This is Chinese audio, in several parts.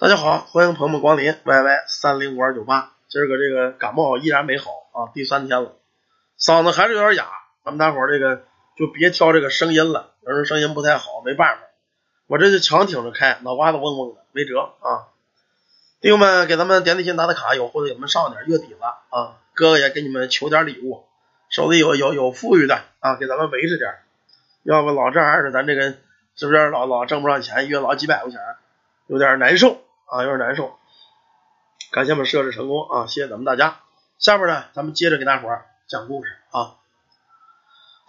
大家好，欢迎朋友们光临 YY 三零五二九八。今儿个这个感冒依然没好啊，第三天了，嗓子还是有点哑。咱们大伙儿这个就别挑这个声音了，有人声音不太好，没办法，我这就强挺着开，脑瓜子嗡嗡的，没辙啊。弟兄们，给咱们点点心打打卡，有或者你们上点，月底了啊，哥哥也给你们求点礼物，手里有有有富裕的啊，给咱们维持点，要不老这样的，咱这个是不是老老挣不上钱，月老几百块钱，有点难受。啊，有点难受。感谢我们设置成功啊，谢谢咱们大家。下面呢，咱们接着给大伙儿讲故事啊。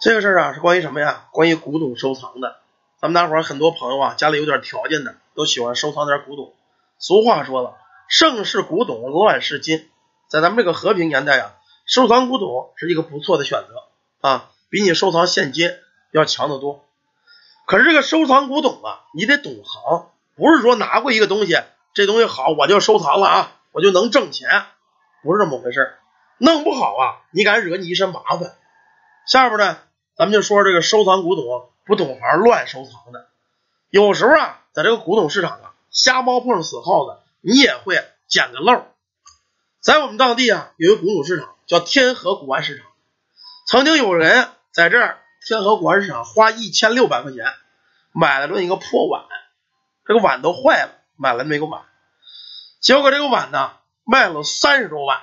这个事儿啊，是关于什么呀？关于古董收藏的。咱们大伙儿很多朋友啊，家里有点条件的，都喜欢收藏点古董。俗话说了，盛世古董，乱世金。在咱们这个和平年代啊，收藏古董是一个不错的选择啊，比你收藏现金要强得多。可是这个收藏古董啊，你得懂行，不是说拿过一个东西。这东西好，我就收藏了啊，我就能挣钱，不是这么回事弄不好啊，你敢惹你一身麻烦。下边呢，咱们就说这个收藏古董不懂行乱收藏的，有时候啊，在这个古董市场啊，瞎猫碰上死耗子，你也会捡个漏。在我们当地啊，有一个古董市场叫天河古玩市场，曾经有人在这儿天河古玩市场花一千六百块钱买了这么一个破碗，这个碗都坏了。买了那个碗，结果这个碗呢卖了三十多万，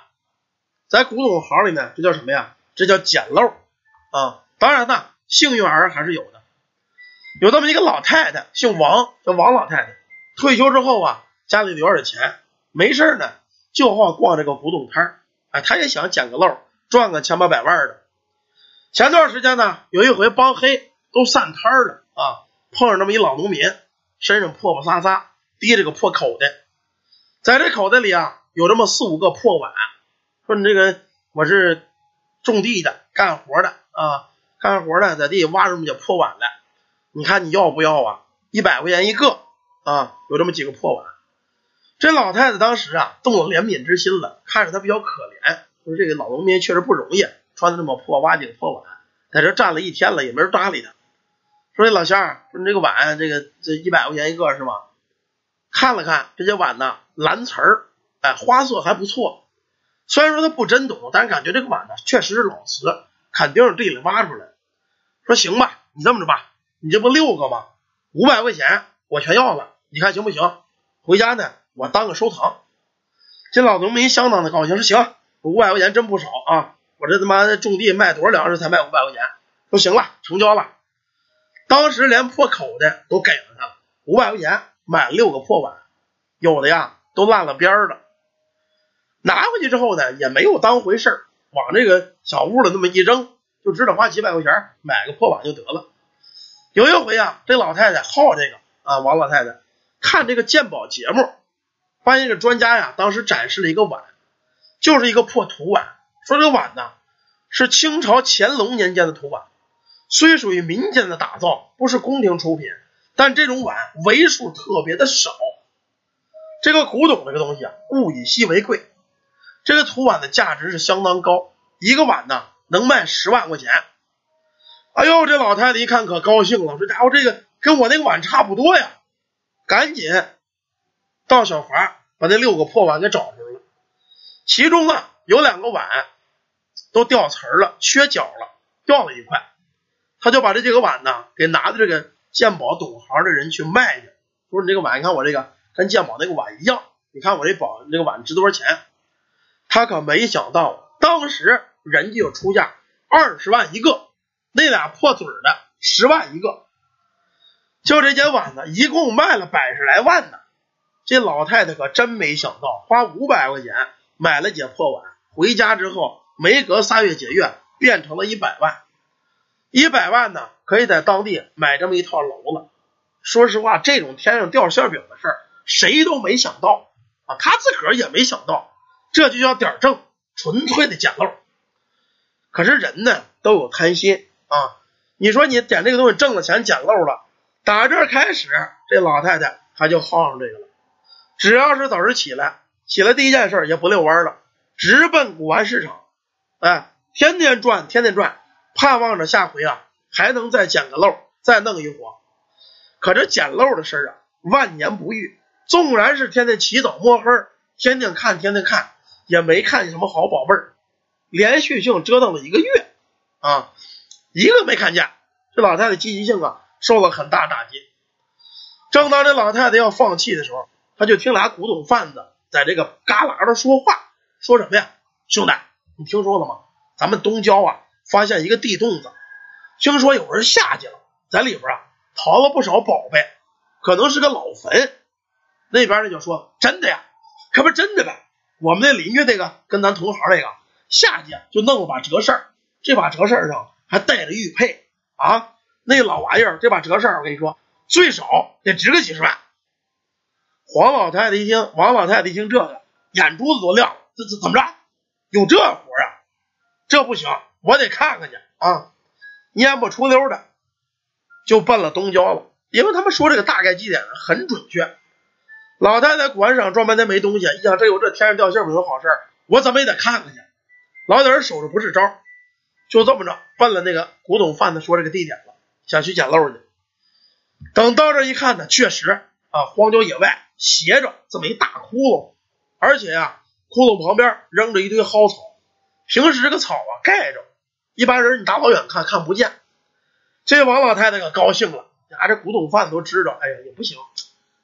在古董行里面这叫什么呀？这叫捡漏啊！当然呢，幸运儿还是有的。有这么一个老太太，姓王，叫王老太太。退休之后啊，家里留点钱，没事呢就好逛这个古董摊儿。哎，她也想捡个漏，赚个千八百万的。前段时间呢，有一回帮黑都散摊了啊，碰上这么一老农民，身上破破撒撒。提着个破口袋，在这口袋里啊，有这么四五个破碗。说你这个我是种地的，干活的啊，干活的在地里挖这么些破碗来，你看你要不要啊？一百块钱一个啊，有这么几个破碗。这老太太当时啊，动了怜悯之心了，看着他比较可怜，说这个老农民确实不容易，穿的这么破，挖几个破碗，在这站了一天了，也没人搭理他。说这老乡，说你这个碗，这个这一百块钱一个是吗？看了看这些碗呢，蓝瓷儿，哎，花色还不错。虽然说他不真懂，但是感觉这个碗呢，确实是老瓷，肯定是地里挖出来的。说行吧，你这么着吧，你这不六个吗？五百块钱我全要了，你看行不行？回家呢，我当个收藏。这老农民相当的高兴，说行，五百块钱真不少啊！我这他妈种地卖多少粮食才卖五百块钱？说行了，成交了。当时连破口袋都给了他，五百块钱。买六个破碗，有的呀都烂了边儿了。拿回去之后呢，也没有当回事往这个小屋里那么一扔，就知道花几百块钱买个破碗就得了。有一回啊，这老太太好这个啊，王老太太看这个鉴宝节目，发现这专家呀，当时展示了一个碗，就是一个破土碗，说这个碗呢是清朝乾隆年间的土碗，虽属于民间的打造，不是宫廷出品。但这种碗为数特别的少，这个古董这个东西啊，物以稀为贵，这个土碗的价值是相当高，一个碗呢能卖十万块钱。哎呦，这老太太一看可高兴了，说家伙这个跟我那个碗差不多呀，赶紧到小华把那六个破碗给找出来了，其中啊有两个碗都掉瓷儿了，缺角了，掉了一块，他就把这几个碗呢给拿到这个。鉴宝懂行的人去卖去，说你这个碗，你看我这个跟鉴宝那个碗一样，你看我这宝这个碗值多少钱？他可没想到，当时人家就出价二十万一个，那俩破嘴的十万一个，就这件碗呢，一共卖了百十来万呢。这老太太可真没想到，花五百块钱买了件破碗，回家之后没隔仨月几月，变成了一百万。一百万呢，可以在当地买这么一套楼了。说实话，这种天上掉馅饼的事儿，谁都没想到啊，他自个儿也没想到，这就叫点正，纯粹的捡漏。可是人呢，都有贪心啊。你说你捡这个东西挣了钱，捡漏了，打这开始，这老太太她就好上这个了。只要是早晨起来，起来第一件事也不遛弯了，直奔古玩市场，哎，天天转，天天转。盼望着下回啊，还能再捡个漏，再弄一伙。可这捡漏的事儿啊，万年不遇，纵然是天天起早摸黑，天天看，天天看，也没看见什么好宝贝儿。连续性折腾了一个月啊，一个没看见。这老太太积极性啊，受了很大打击。正当这老太太要放弃的时候，她就听俩古董贩子在这个旮旯的说话，说什么呀？兄弟，你听说了吗？咱们东郊啊，发现一个地洞子，听说有人下去了，在里边啊淘了不少宝贝，可能是个老坟。那边呢就说真的呀，可不是真的呗。我们那邻居那个跟咱同行那个下去就弄了把折扇，这把折扇上还带着玉佩啊，那老玩意儿这把折扇我跟你说最少得值个几十万。黄老太太一听，王老太太一听这个眼珠子都亮了，这这怎么着？有这活啊？这不行，我得看看去啊！蔫不出溜的就奔了东郊了，因为他们说这个大概地点很准确。老太太馆上装半天没东西，一想这有这天上掉馅饼的好事我怎么也得看看去。老点人守着不是招，就这么着奔了那个古董贩子说这个地点了，想去捡漏去。等到这一看呢，确实啊，荒郊野外斜着这么一大窟窿，而且呀，窟窿旁边扔着一堆蒿草。平时这个草啊盖着，一般人你大老远看看不见。这王老太太可高兴了，呀，这古董贩子都知道，哎呀也不行，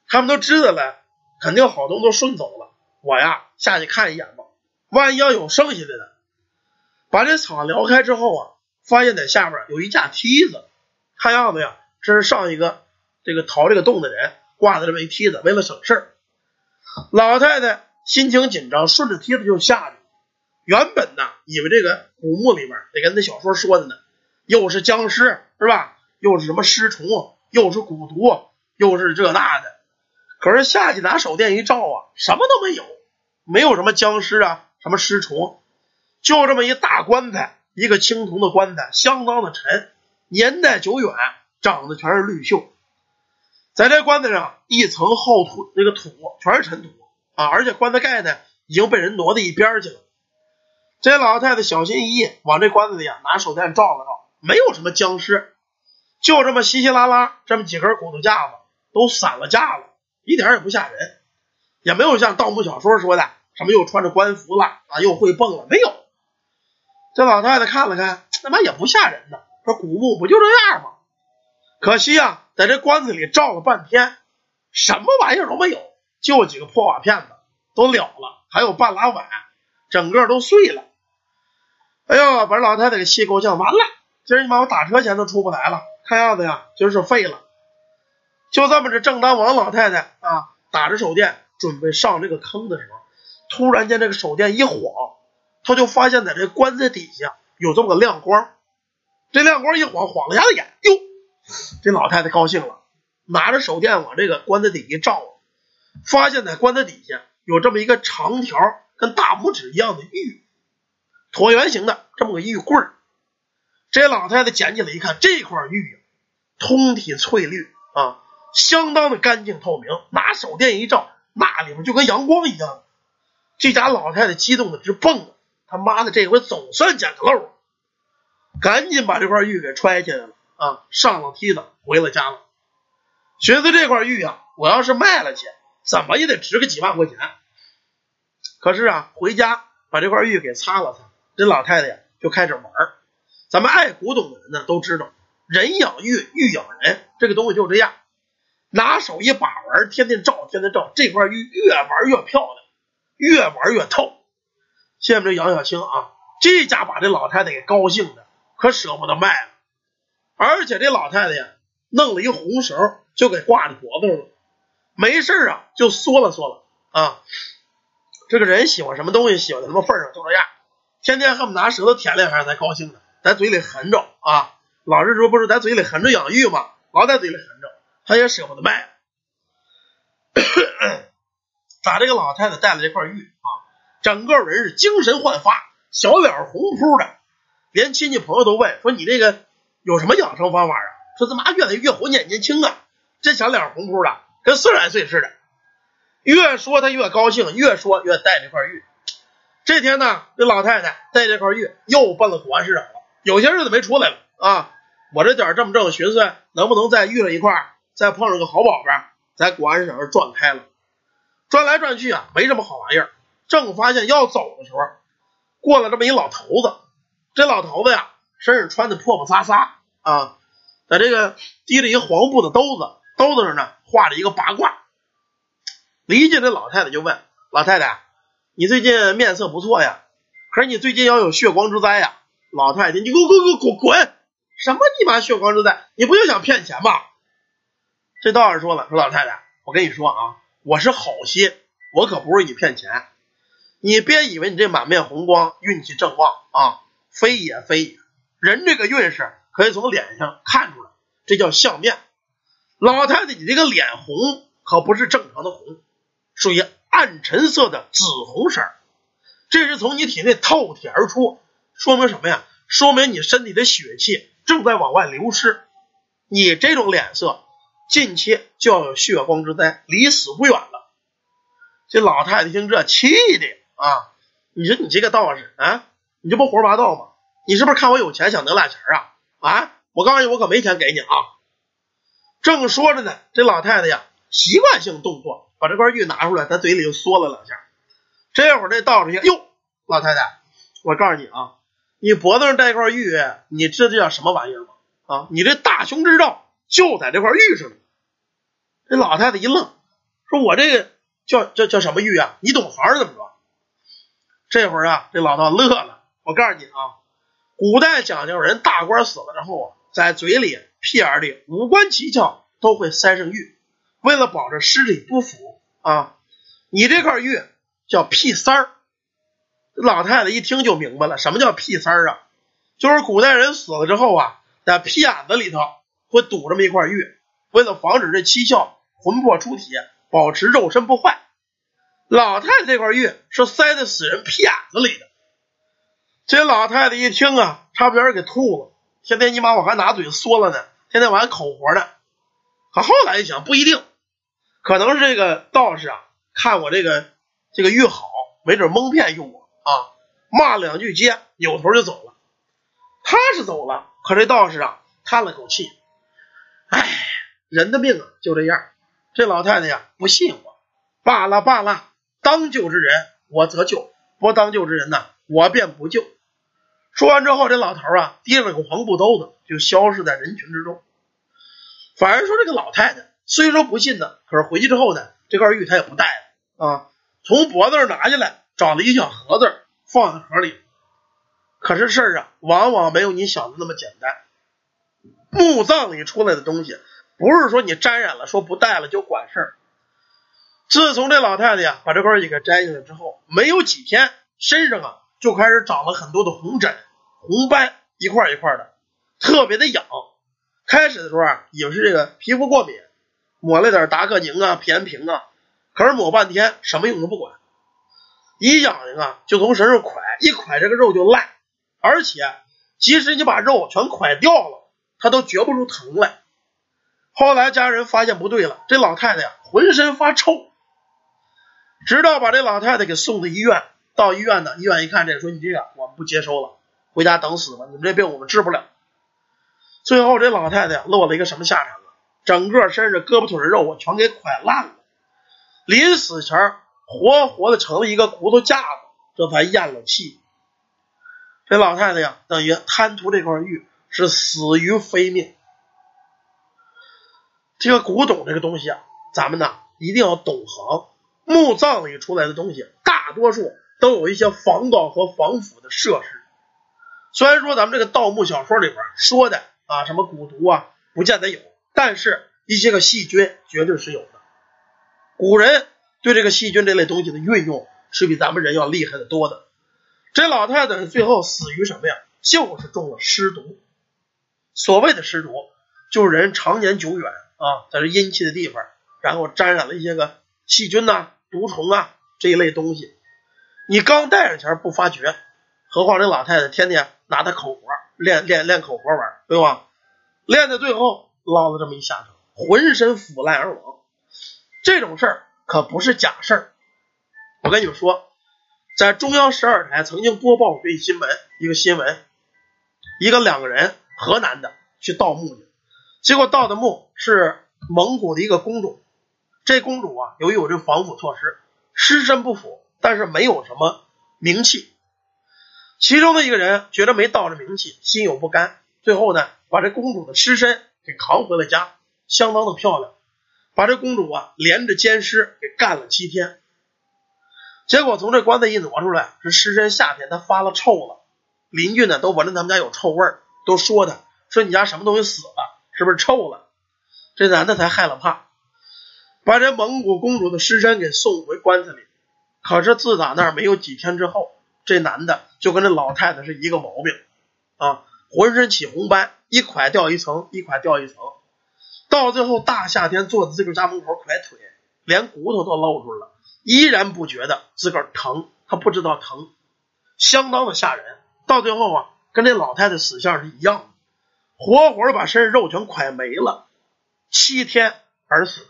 他们都知道了。肯定好东都顺走了，我呀下去看一眼吧，万一要有剩下的呢？把这草撩开之后啊，发现在下边有一架梯子，看样子呀，这是上一个这个淘这个洞的人挂的这么一梯子，为了省事儿。老太太心情紧张，顺着梯子就下去。原本呢，以为这个古墓里边得跟那小说说的呢，又是僵尸是吧？又是什么尸虫，又是蛊毒，又是这那的。可是下去拿手电一照啊，什么都没有，没有什么僵尸啊，什么尸虫，就这么一大棺材，一个青铜的棺材，相当的沉，年代久远，长的全是绿锈，在这棺材上一层厚土，那个土全是尘土啊，而且棺材盖呢已经被人挪到一边去了。这老太太小心翼翼往这棺材里啊拿手电照了照，没有什么僵尸，就这么稀稀拉拉这么几根骨头架子，都散了架了。一点也不吓人，也没有像盗墓小说说的什么又穿着官服了啊，又会蹦了，没有。这老太太看了看，他妈也不吓人呢。说古墓不就这样吗？可惜啊，在这棺材里照了半天，什么玩意儿都没有，就几个破瓦片子都了了，还有半拉碗，整个都碎了。哎呦，把老太太给气够呛，完了，今儿你把我打车钱都出不来了，看样子呀，今儿是废了。就这么着，正当王老太太啊打着手电准备上这个坑的时候，突然间这个手电一晃，他就发现在这棺材底下有这么个亮光。这亮光一晃，晃了一下子眼，哟，这老太太高兴了，拿着手电往这个棺材底一照，发现在棺材底下有这么一个长条跟大拇指一样的玉，椭圆形的这么个玉棍儿。这老太太捡起来一看，这块玉通体翠绿啊。相当的干净透明，拿手电一照，那里面就跟阳光一样。这家老太太激动的直蹦！他妈的，这回总算捡个漏，赶紧把这块玉给揣起来了啊！上了梯子回了家了。寻思这块玉啊，我要是卖了去，怎么也得值个几万块钱。可是啊，回家把这块玉给擦了擦，这老太太呀就开始玩。咱们爱古董的人呢都知道，人养玉，玉养人，这个东西就这样。拿手一把玩，天天照，天天照，这块玉越玩越漂亮，越玩越透。下面这杨小青啊，这家把这老太太给高兴的，可舍不得卖了。而且这老太太呀，弄了一红绳，就给挂在脖子上了。没事啊，就缩了缩了啊。这个人喜欢什么东西，喜欢什么份上，就这样，天天恨不得拿舌头舔两下才高兴呢，在嘴里含着啊。老是说不是在嘴里含着养玉吗？老在嘴里含着。他也舍不得卖，咋这个老太太带了这块玉啊，整个人是精神焕发，小脸红扑的，连亲戚朋友都问说：“你这个有什么养生方法啊？”说：“怎么越来越活年年轻啊？这小脸红扑的，跟四十来岁似的。”越说他越高兴，越说越带这块玉。这天呢，这老太太带这块玉又奔了古玩市场了，有些日子没出来了啊。我这点这么正，寻思能不能再遇上一块。再碰上个好宝贝，在古玩市场上转开了。转来转去啊，没什么好玩意儿。正发现要走的时候，过了这么一老头子。这老头子呀，身上穿的破破撒撒啊，在这个提着一个黄布的兜子，兜子上呢画着一个八卦。离近这老太太就问老太太：“你最近面色不错呀，可是你最近要有血光之灾呀？”老太太，你给我给我滚滚！什么你妈血光之灾？你不就想骗钱吗？这道士说了：“说老太太，我跟你说啊，我是好心，我可不是你骗钱。你别以为你这满面红光，运气正旺啊，非也非也。人这个运势可以从脸上看出来，这叫相面。老太太，你这个脸红可不是正常的红，属于暗沉色的紫红色，这是从你体内透体而出，说明什么呀？说明你身体的血气正在往外流失。你这种脸色。”近期就要有血光之灾，离死不远了。这老太太听这，气的啊！你说你这个道士啊，你这不胡说八道吗？你是不是看我有钱想得俩钱啊？啊！我告诉你，我可没钱给你啊！正说着呢，这老太太呀，习惯性动作，把这块玉拿出来，在嘴里又嗦了两下。这会儿这道士一看，哟，老太太，我告诉你啊，你脖子上戴块玉，你知道这叫什么玩意儿吗？啊，你这大凶之兆。就在这块玉上，这老太太一愣，说：“我这个叫叫叫什么玉啊？你懂行是怎么着？”这会儿啊，这老道乐了。我告诉你啊，古代讲究人大官死了之后啊，在嘴里、屁眼里、五官七窍都会塞上玉，为了保证尸体不腐啊。你这块玉叫屁三儿。老太太一听就明白了，什么叫屁三儿啊？就是古代人死了之后啊，在屁眼子里头。会堵这么一块玉，为了防止这七窍魂魄出体，保持肉身不坏。老太太这块玉是塞在死人屁眼子里的。这老太太一听啊，差点给吐了。天天你妈我还拿嘴嗦了呢，天天我还口活呢。可后来一想，不一定，可能是这个道士啊，看我这个这个玉好，没准蒙骗用我啊，骂两句街，扭头就走了。他是走了，可这道士啊，叹了口气。哎，人的命啊就这样。这老太太呀不信我，罢了罢了，当救之人我则救，不当救之人呢我便不救。说完之后，这老头啊提了个黄布兜子，就消失在人群之中。反而说这个老太太虽说不信呢，可是回去之后呢，这块玉他也不戴了啊，从脖子上拿下来，找了一小盒子放在盒里。可是事儿啊，往往没有你想的那么简单。墓葬里出来的东西，不是说你沾染了，说不带了就管事儿。自从这老太太呀把这块玉给摘下来之后，没有几天，身上啊就开始长了很多的红疹、红斑，一块一块的，特别的痒。开始的时候啊，以为是这个皮肤过敏，抹了点达克宁啊、皮炎平啊，可是抹半天什么用都不管，一痒痒啊就从身上蒯，一蒯这个肉就烂，而且即使你把肉全蒯掉了。他都觉不出疼来。后来家人发现不对了，这老太太呀浑身发臭，直到把这老太太给送到医院。到医院呢，医院一看这，说你这个我们不接收了，回家等死吧，你们这病我们治不了。最后这老太太落了一个什么下场？整个身上胳膊腿的肉啊全给蒯烂了，临死前活活的成了一个骨头架子，这才咽了气。这老太太呀，等于贪图这块玉。是死于非命。这个古董这个东西啊，咱们呢一定要懂行。墓葬里出来的东西，大多数都有一些防盗和防腐的设施。虽然说咱们这个盗墓小说里边说的啊，什么蛊毒啊，不见得有，但是一些个细菌绝对是有的。古人对这个细菌这类东西的运用是比咱们人要厉害的多的。这老太太最后死于什么呀？就是中了尸毒。所谓的尸毒，就是人常年久远啊，在这阴气的地方，然后沾染了一些个细菌呐、毒虫啊这一类东西。你刚带上前不发觉，何况这老太太天天拿他口活练练练口活玩，对吧？练到最后落了这么一下场，浑身腐烂而亡。这种事儿可不是假事儿。我跟你们说，在中央十二台曾经播报过一新闻，一个新闻，一个两个人。河南的去盗墓去，结果盗的墓是蒙古的一个公主。这公主啊，由于有这防腐措施，尸身不腐，但是没有什么名气。其中的一个人觉得没盗这名气，心有不甘，最后呢，把这公主的尸身给扛回了家，相当的漂亮。把这公主啊连着奸尸给干了七天，结果从这棺材一挪出来，这尸身夏天它发了臭了，邻居呢都闻着他们家有臭味儿，都说他说你家什么东西死了，是不是臭了？这男的才害了怕，把这蒙古公主的尸身给送回棺材里。可是自打那儿没有几天之后，这男的就跟这老太太是一个毛病啊，浑身起红斑，一块掉一层，一块掉一层。到最后，大夏天坐在自个家门口拐腿，连骨头都露出来了，依然不觉得自个儿疼，他不知道疼，相当的吓人。到最后啊，跟这老太太死相是一样的，活活把身上肉全快没了，七天而死。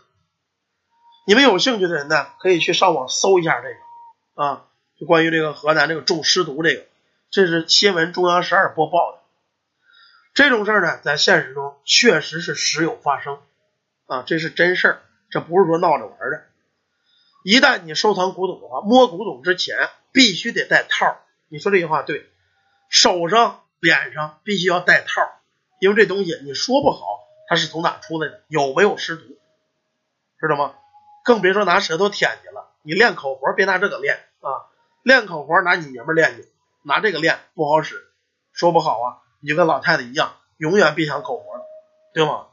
你们有兴趣的人呢，可以去上网搜一下这个啊，就关于这个河南这个中尸毒这个，这是新闻中央十二播报的。这种事儿呢，在现实中确实是时有发生啊，这是真事儿，这不是说闹着玩的。一旦你收藏古董的话，摸古董之前必须得戴套。你说这句话对，手上、脸上必须要戴套，因为这东西你说不好它是从哪出来的，有没有尸毒，知道吗？更别说拿舌头舔去了。你练口活别拿这个练啊，练口活拿你爷们练去，拿这个练不好使，说不好啊。你就跟老太太一样，永远别想苟活了，对吗？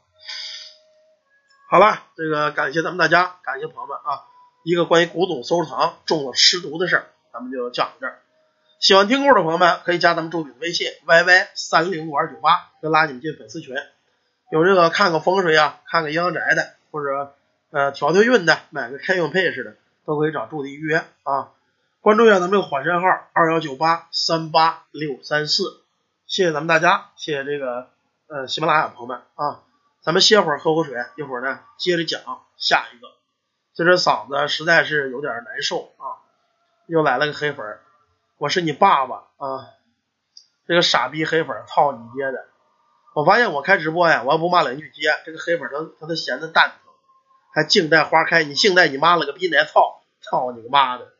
好了，这个感谢咱们大家，感谢朋友们啊！一个关于古董收藏中了尸毒的事儿，咱们就讲到这儿。喜欢听故事的朋友们可以加咱们助理微信 yy 三零五二九八，就拉你们进粉丝群。有这个看个风水啊，看个阴阳宅的，或者呃调调运的，买个开运配饰的，都可以找助理预约啊。关注一下咱们这个火车号二幺九八三八六三四。谢谢咱们大家，谢谢这个呃喜马拉雅朋友们啊，咱们歇会儿喝口水，一会儿呢接着讲下一个。就这嗓子实在是有点难受啊，又来了个黑粉，我是你爸爸啊，这个傻逼黑粉，操你爹的！我发现我开直播呀，我要不骂两句街，这个黑粉他他都闲的蛋疼，还静待花开，你静待你妈了个逼奶操，操你个妈的！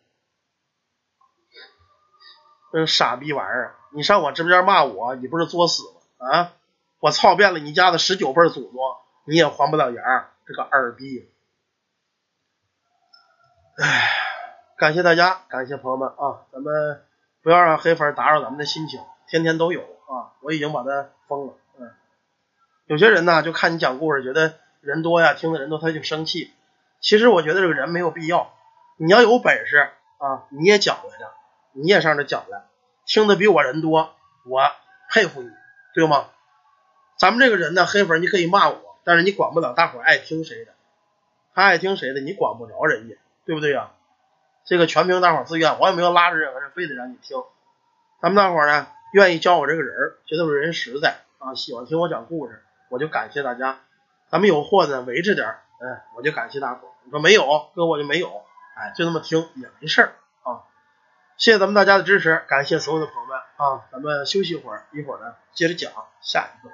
这傻逼玩意儿！你上我直播间骂我，你不是作死吗？啊！我操遍了你家的十九辈祖宗，你也还不了儿，这个二逼！哎，感谢大家，感谢朋友们啊！咱们不要让黑粉打扰咱们的心情，天天都有啊！我已经把他封了。嗯，有些人呢，就看你讲故事，觉得人多呀，听的人多，他就生气。其实我觉得这个人没有必要。你要有本事啊，你也讲来着。你也上这讲来，听的比我人多，我佩服你，对吗？咱们这个人呢，黑粉你可以骂我，但是你管不了大伙爱听谁的，他爱听谁的，你管不着人家，对不对呀？这个全凭大伙自愿，我也没有拉着任何人非得让你听。咱们大伙呢，愿意教我这个人，觉得我人实在啊，喜欢听我讲故事，我就感谢大家。咱们有货呢，维持点，嗯，我就感谢大伙。你说没有，哥我就没有，哎，就那么听也没事儿。谢谢咱们大家的支持，感谢所有的朋友们啊！咱们休息一会儿，一会儿呢接着讲下一个。